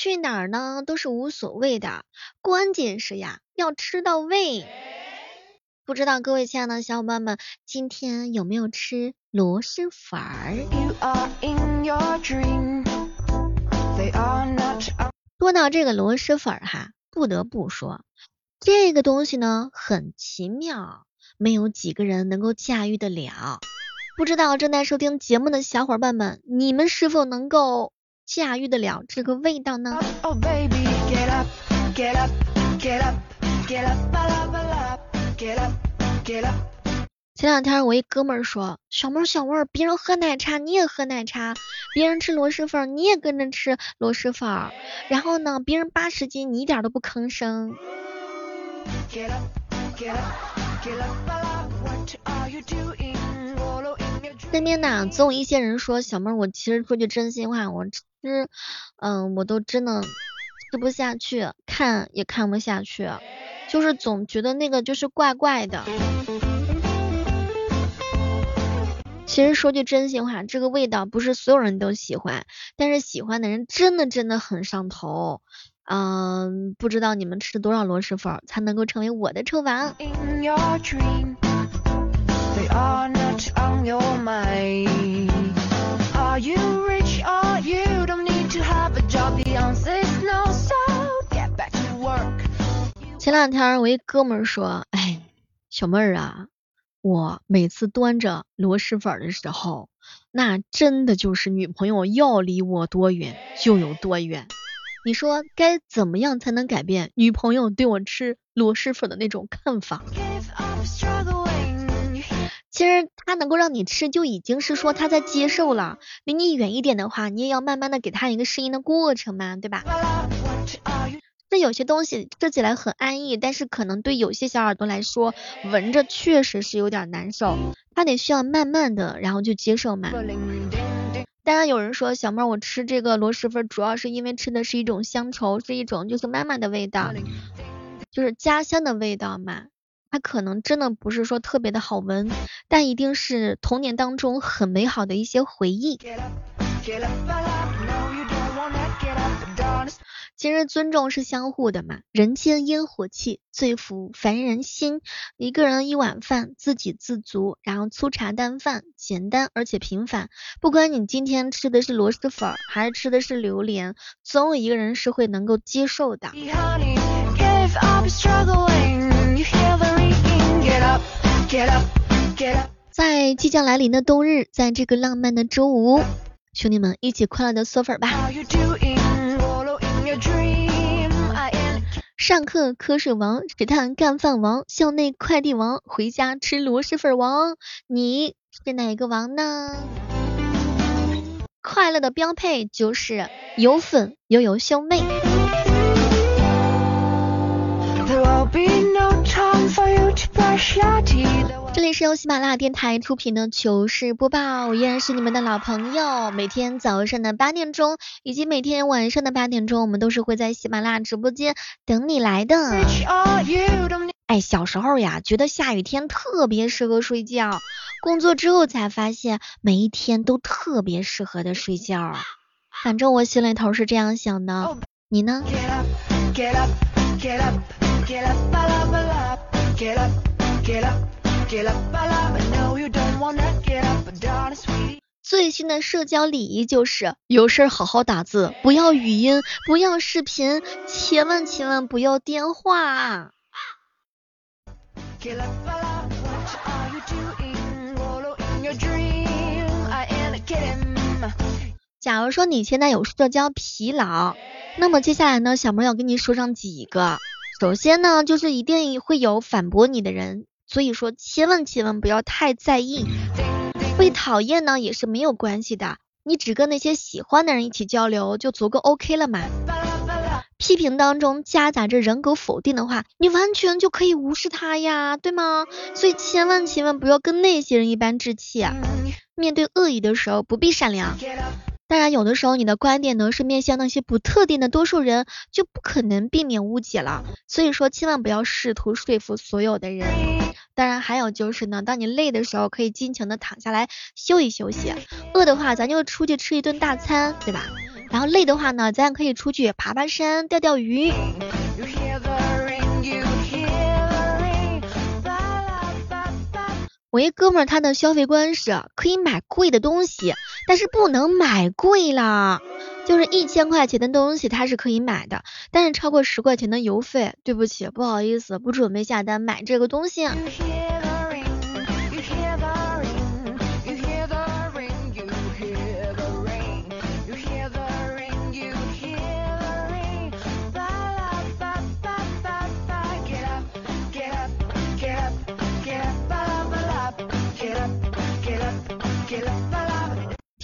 去哪儿呢都是无所谓的，关键是呀要吃到位。不知道各位亲爱的小伙伴们，今天有没有吃螺蛳粉儿？说到这个螺蛳粉儿哈，不得不说，这个东西呢很奇妙，没有几个人能够驾驭得了。不知道正在收听节目的小伙伴们，你们是否能够驾驭得了这个味道呢？前两天我一哥们儿说，小妹儿小妹儿，别人喝奶茶你也喝奶茶，别人吃螺蛳粉你也跟着吃螺蛳粉，然后呢，别人八十斤你一点都不吭声。那边呢，总有一些人说，小妹儿，我其实说句真心话，我吃，嗯，我都真的吃不下去，看也看不下去，就是总觉得那个就是怪怪的。其实说句真心话，这个味道不是所有人都喜欢，但是喜欢的人真的真的很上头。嗯，不知道你们吃多少螺蛳粉才能够成为我的臭王？前两天我一哥们说，哎，小妹儿啊，我每次端着螺蛳粉的时候，那真的就是女朋友要离我多远就有多远。你说该怎么样才能改变女朋友对我吃螺蛳粉的那种看法？其实他能够让你吃，就已经是说他在接受了。离你远一点的话，你也要慢慢的给他一个适应的过程嘛，对吧？这有些东西吃起来很安逸，但是可能对有些小耳朵来说，闻着确实是有点难受。他得需要慢慢的，然后就接受嘛。当然有人说，小妹我吃这个螺蛳粉，主要是因为吃的是一种乡愁，是一种就是妈妈的味道，就是家乡的味道嘛。它可能真的不是说特别的好闻，但一定是童年当中很美好的一些回忆。其实尊重是相互的嘛，人间烟火气，最抚凡人心。一个人一碗饭，自给自足，然后粗茶淡饭，简单而且平凡。不管你今天吃的是螺蛳粉，还是吃的是榴莲，总有一个人是会能够接受的。在即将来临的冬日，在这个浪漫的周五，兄弟们一起快乐的嗦粉吧！上课瞌睡王，食堂干饭王，校内快递王，回家吃螺蛳粉王，你是哪个王呢？快乐的标配就是有粉又有兄妹。这里是由喜马拉雅电台出品的糗事播报，我依然是你们的老朋友。每天早上的八点钟，以及每天晚上的八点钟，我们都是会在喜马拉雅直播间等你来的。哎，小时候呀，觉得下雨天特别适合睡觉，工作之后才发现每一天都特别适合的睡觉。反正我心里头是这样想的，你呢？最新的社交礼仪就是有事好好打字，不要语音，不要视频，千万千万不要电话。假如说你现在有社交疲劳，那么接下来呢，小妹要跟你说上几个。首先呢，就是一定会有反驳你的人。所以说，千万千万不要太在意，被讨厌呢也是没有关系的，你只跟那些喜欢的人一起交流就足够 OK 了嘛。批评当中夹杂着人格否定的话，你完全就可以无视他呀，对吗？所以千万千万不要跟那些人一般置气，面对恶意的时候不必善良。当然，有的时候你的观点呢是面向那些不特定的多数人，就不可能避免误解了。所以说，千万不要试图说服所有的人。当然，还有就是呢，当你累的时候，可以尽情的躺下来休息休息；饿的话，咱就出去吃一顿大餐，对吧？然后累的话呢，咱可以出去爬爬山、钓钓鱼。我一哥们儿，他的消费观是可以买贵的东西，但是不能买贵了。就是一千块钱的东西他是可以买的，但是超过十块钱的邮费，对不起，不好意思，不准备下单买这个东西。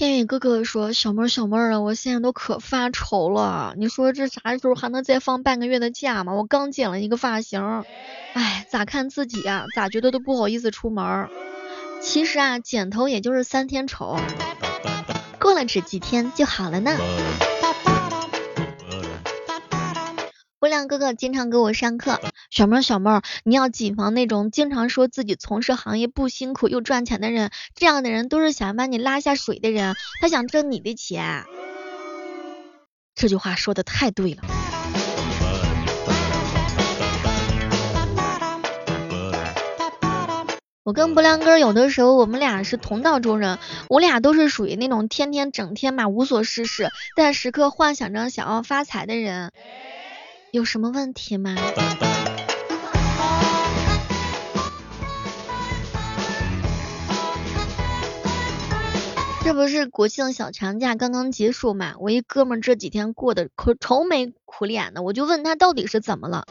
天宇哥哥说：“小妹儿，小妹儿啊，我现在都可发愁了。你说这啥时候还能再放半个月的假吗？我刚剪了一个发型，哎，咋看自己啊？咋觉得都不好意思出门。其实啊，剪头也就是三天丑，过了这几天就好了呢。”微亮哥哥经常给我上课，小妹儿小妹儿，你要谨防那种经常说自己从事行业不辛苦又赚钱的人，这样的人都是想把你拉下水的人，他想挣你的钱。这句话说的太对了。我跟不良哥有的时候我们俩是同道中人，我俩都是属于那种天天整天嘛无所事事，但时刻幻想着想要发财的人。有什么问题吗？这不是国庆小长假刚刚结束嘛？我一哥们这几天过得可愁眉苦脸的，我就问他到底是怎么了。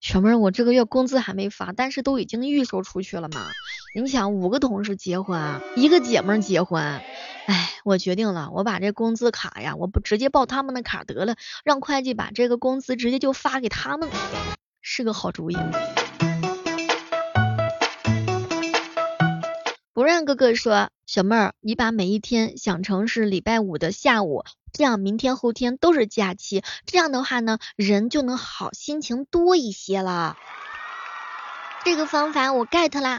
小妹儿，我这个月工资还没发，但是都已经预收出去了嘛。你想，五个同事结婚，一个姐妹结婚，哎，我决定了，我把这工资卡呀，我不直接报他们的卡得了，让会计把这个工资直接就发给他们，是个好主意。不让哥哥说，小妹儿，你把每一天想成是礼拜五的下午。这样明天后天都是假期，这样的话呢，人就能好心情多一些了。这个方法我 get 啦，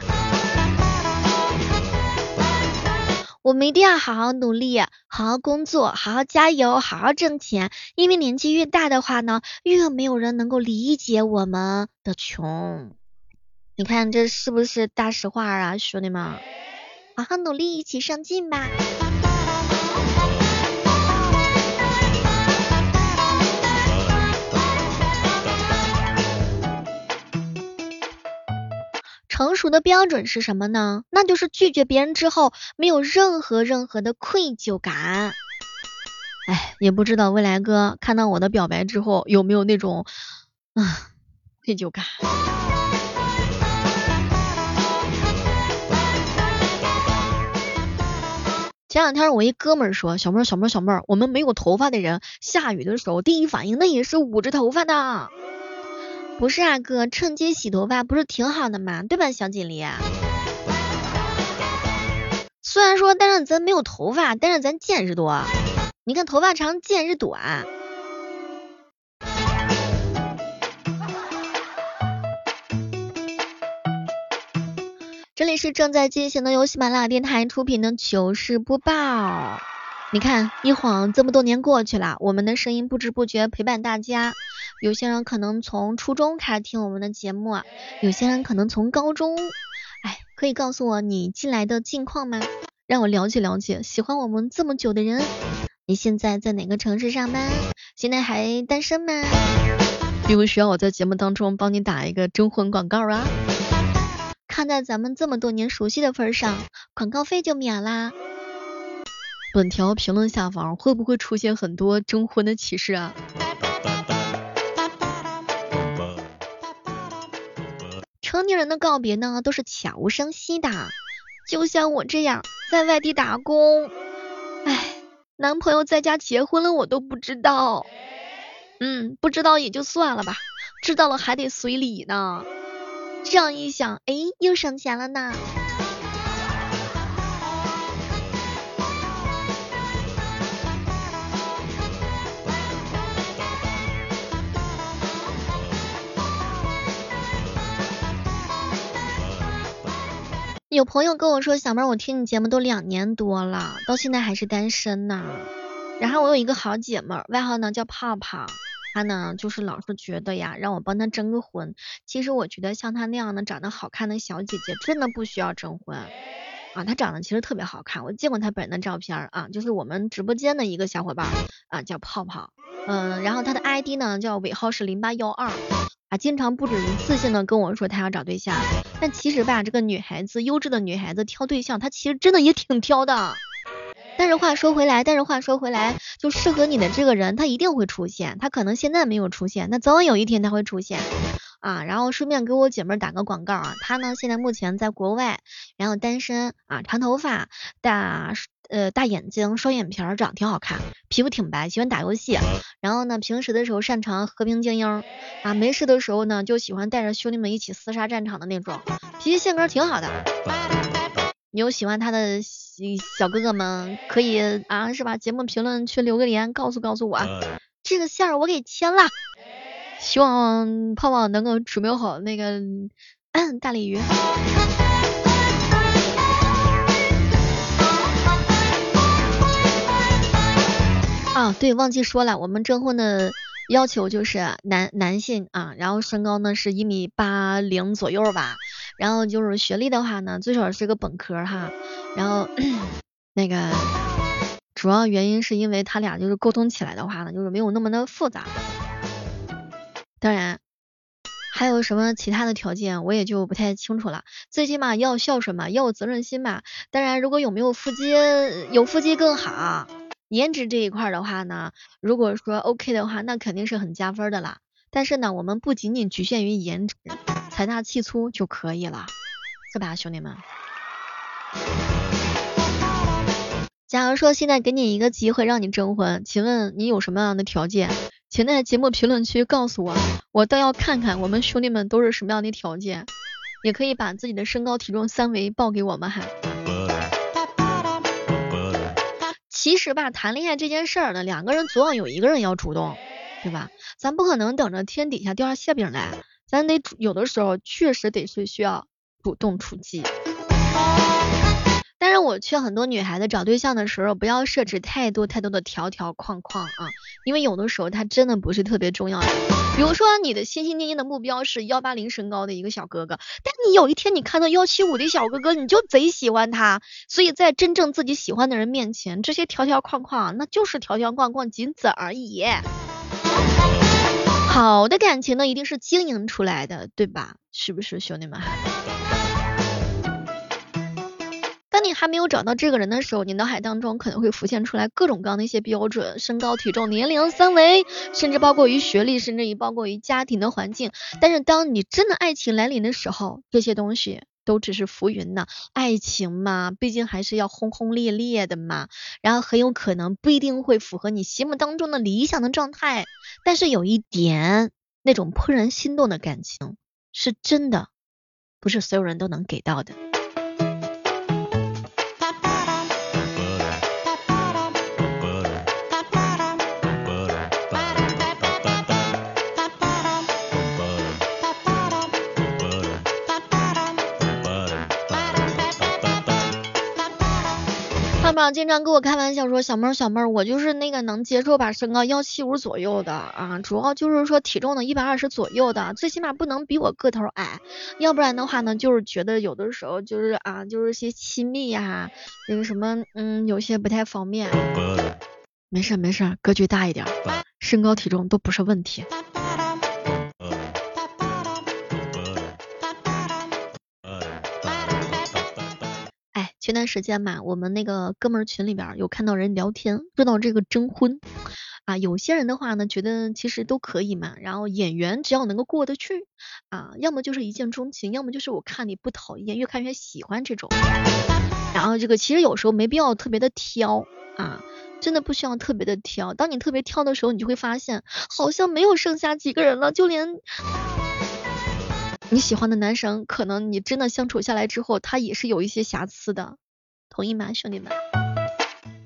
我们一定要好好努力，好好工作，好好加油，好好挣钱。因为年纪越大的话呢，越没有人能够理解我们的穷。你看这是不是大实话啊，兄弟们？好好努力，一起上进吧。成熟的标准是什么呢？那就是拒绝别人之后没有任何任何的愧疚感。哎，也不知道未来哥看到我的表白之后有没有那种啊愧疚感。前两天我一哥们儿说，小妹儿小妹儿小妹儿，我们没有头发的人下雨的时候第一反应那也是捂着头发的。不是啊哥，趁机洗头发不是挺好的吗？对吧，小锦鲤？虽然说，但是咱没有头发，但是咱见识多。你看头发长，见识短。这里是正在进行的由喜马拉雅电台出品的糗事播报。你看，一晃这么多年过去了，我们的声音不知不觉陪伴大家。有些人可能从初中开始听我们的节目啊，有些人可能从高中。哎，可以告诉我你进来的近况吗？让我了解了解。喜欢我们这么久的人，你现在在哪个城市上班？现在还单身吗？有没有需要我在节目当中帮你打一个征婚广告啊？看在咱们这么多年熟悉的份上，广告费就免啦。本条评论下方会不会出现很多征婚的启示啊？成年人的告别呢，都是悄无声息的，就像我这样在外地打工，哎，男朋友在家结婚了，我都不知道。嗯，不知道也就算了吧，知道了还得随礼呢。这样一想，哎，又省钱了呢。有朋友跟我说，小妹，我听你节目都两年多了，到现在还是单身呢。然后我有一个好姐妹，外号呢叫泡泡，她呢就是老是觉得呀，让我帮她征个婚。其实我觉得像她那样的长得好看的小姐姐，真的不需要征婚。啊，她长得其实特别好看，我见过她本人的照片啊，就是我们直播间的一个小伙伴啊，叫泡泡，嗯，然后他的 ID 呢叫尾号是零八幺二，啊，经常不止一次性的跟我说他要找对象，但其实吧，这个女孩子，优质的女孩子挑对象，她其实真的也挺挑的。但是话说回来，但是话说回来，就适合你的这个人，他一定会出现，他可能现在没有出现，那早晚有一天他会出现。啊，然后顺便给我姐妹打个广告啊，她呢现在目前在国外，然后单身啊，长头发，大呃大眼睛，双眼皮，长得挺好看，皮肤挺白，喜欢打游戏，然后呢平时的时候擅长和平精英啊，没事的时候呢就喜欢带着兄弟们一起厮杀战场的那种，脾气性格挺好的。你有喜欢他的小哥哥们，可以啊是吧？节目评论区留个言，告诉告诉我，这个线儿我给签了。希望泡泡能够准备好那个 大鲤鱼。啊，对，忘记说了，我们征婚的要求就是男男性啊，然后身高呢是一米八零左右吧，然后就是学历的话呢，最少是个本科哈，然后 那个主要原因是因为他俩就是沟通起来的话呢，就是没有那么的复杂。当然，还有什么其他的条件，我也就不太清楚了。最起码要孝顺嘛，要有责任心嘛。当然，如果有没有腹肌，有腹肌更好。颜值这一块的话呢，如果说 OK 的话，那肯定是很加分的啦。但是呢，我们不仅仅局限于颜值，财大气粗就可以了，是吧，兄弟们？假如说现在给你一个机会让你征婚，请问你有什么样的条件？请在节目评论区告诉我，我倒要看看我们兄弟们都是什么样的条件，也可以把自己的身高体重三围报给我们哈。其实吧，谈恋爱这件事儿呢，两个人总要有一个人要主动，对吧？咱不可能等着天底下掉下馅饼来，咱得有的时候确实得是需要主动出击。但是我劝很多女孩子找对象的时候，不要设置太多太多的条条框框啊，因为有的时候它真的不是特别重要的。比如说你的心心念念的目标是幺八零身高的一个小哥哥，但你有一天你看到幺七五的小哥哥，你就贼喜欢他。所以在真正自己喜欢的人面前，这些条条框框那就是条条框框，仅此而已。好的感情呢，一定是经营出来的，对吧？是不是兄弟们？你还没有找到这个人的时候，你脑海当中可能会浮现出来各种各样的一些标准，身高、体重、年龄、三围，甚至包括于学历，甚至于包括于家庭的环境。但是当你真的爱情来临的时候，这些东西都只是浮云呢。爱情嘛，毕竟还是要轰轰烈烈的嘛，然后很有可能不一定会符合你心目当中的理想的状态。但是有一点，那种怦然心动的感情是真的，不是所有人都能给到的。经常跟我开玩笑说小妹儿小妹儿，我就是那个能接受吧身高幺七五左右的啊，主要就是说体重呢一百二十左右的，最起码不能比我个头矮，要不然的话呢，就是觉得有的时候就是啊，就是些亲密呀，那个什么嗯，有些不太方便。没事没事，格局大一点，身高体重都不是问题。前段时间嘛，我们那个哥们儿群里边有看到人聊天，说到这个征婚啊，有些人的话呢，觉得其实都可以嘛，然后演员只要能够过得去啊，要么就是一见钟情，要么就是我看你不讨厌，越看越喜欢这种。然后这个其实有时候没必要特别的挑啊，真的不需要特别的挑。当你特别挑的时候，你就会发现好像没有剩下几个人了，就连。你喜欢的男生，可能你真的相处下来之后，他也是有一些瑕疵的，同意吗，兄弟们？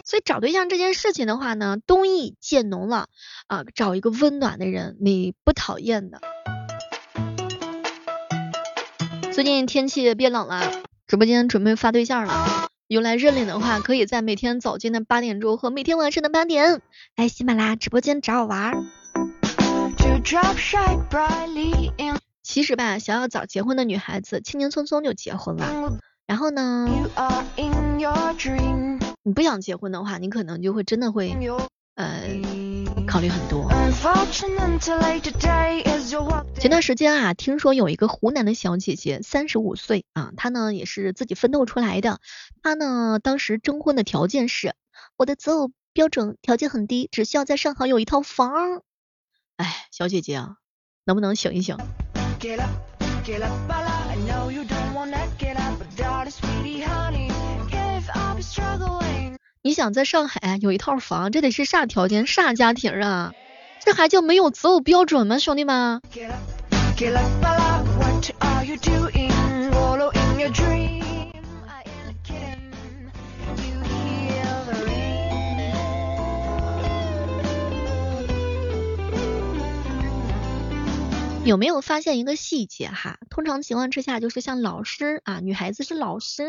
所以找对象这件事情的话呢，冬意渐浓了啊，找一个温暖的人，你不讨厌的。最近天气变冷了，直播间准备发对象了，用来认领的话，可以在每天早间的八点钟和每天晚上的八点来喜马拉雅直播间找我玩。其实吧，想要早结婚的女孩子，轻轻松松就结婚了。然后呢，你不想结婚的话，你可能就会真的会呃考虑很多。前段时间啊，听说有一个湖南的小姐姐，三十五岁啊，她呢也是自己奋斗出来的。她呢当时征婚的条件是，我的择偶标准条件很低，只需要在上海有一套房。哎，小姐姐啊，能不能醒一醒？想在上海有一套房，这得是啥条件、啥家庭啊？这还叫没有择偶标准吗，兄弟们？有没有发现一个细节哈？通常情况之下，就是像老师啊，女孩子是老师，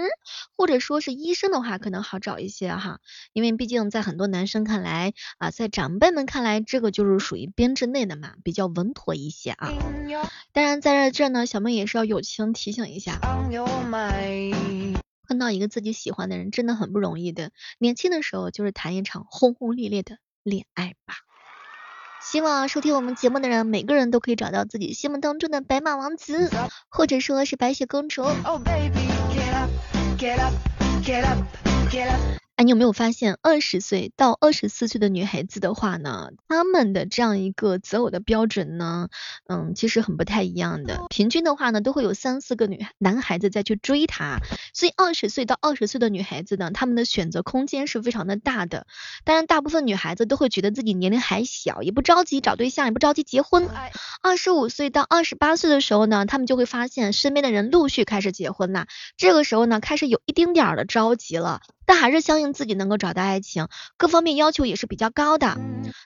或者说是医生的话，可能好找一些哈。因为毕竟在很多男生看来啊，在长辈们看来，这个就是属于编制内的嘛，比较稳妥一些啊。当然在这呢，小妹也是要友情提醒一下，碰到一个自己喜欢的人真的很不容易的。年轻的时候就是谈一场轰轰烈烈的恋爱吧。希望收听我们节目的人，每个人都可以找到自己心目当中的白马王子，或者说是白雪公主。哎，你有没有发现，二十岁到二十四岁的女孩子的话呢，她们的这样一个择偶的标准呢，嗯，其实很不太一样的。平均的话呢，都会有三四个女男孩子再去追她，所以二十岁到二十岁的女孩子呢，她们的选择空间是非常的大的。当然，大部分女孩子都会觉得自己年龄还小，也不着急找对象，也不着急结婚。二十五岁到二十八岁的时候呢，她们就会发现身边的人陆续开始结婚啦，这个时候呢，开始有一丁点儿的着急了。但还是相信自己能够找到爱情，各方面要求也是比较高的。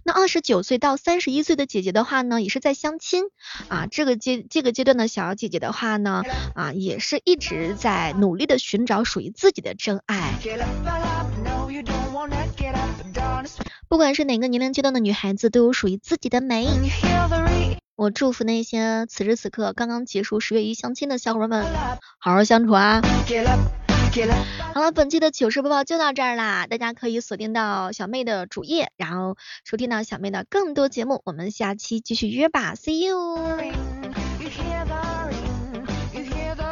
那二十九岁到三十一岁的姐姐的话呢，也是在相亲啊。这个阶这个阶段的小姐姐的话呢，啊，也是一直在努力的寻找属于自己的真爱。不管是哪个年龄阶段的女孩子，都有属于自己的美。我祝福那些此时此刻刚刚结束十月一相亲的小伙伴们，好好相处啊。好了，本期的糗事播报就到这儿啦，大家可以锁定到小妹的主页，然后收听到小妹的更多节目，我们下期继续约吧，See you。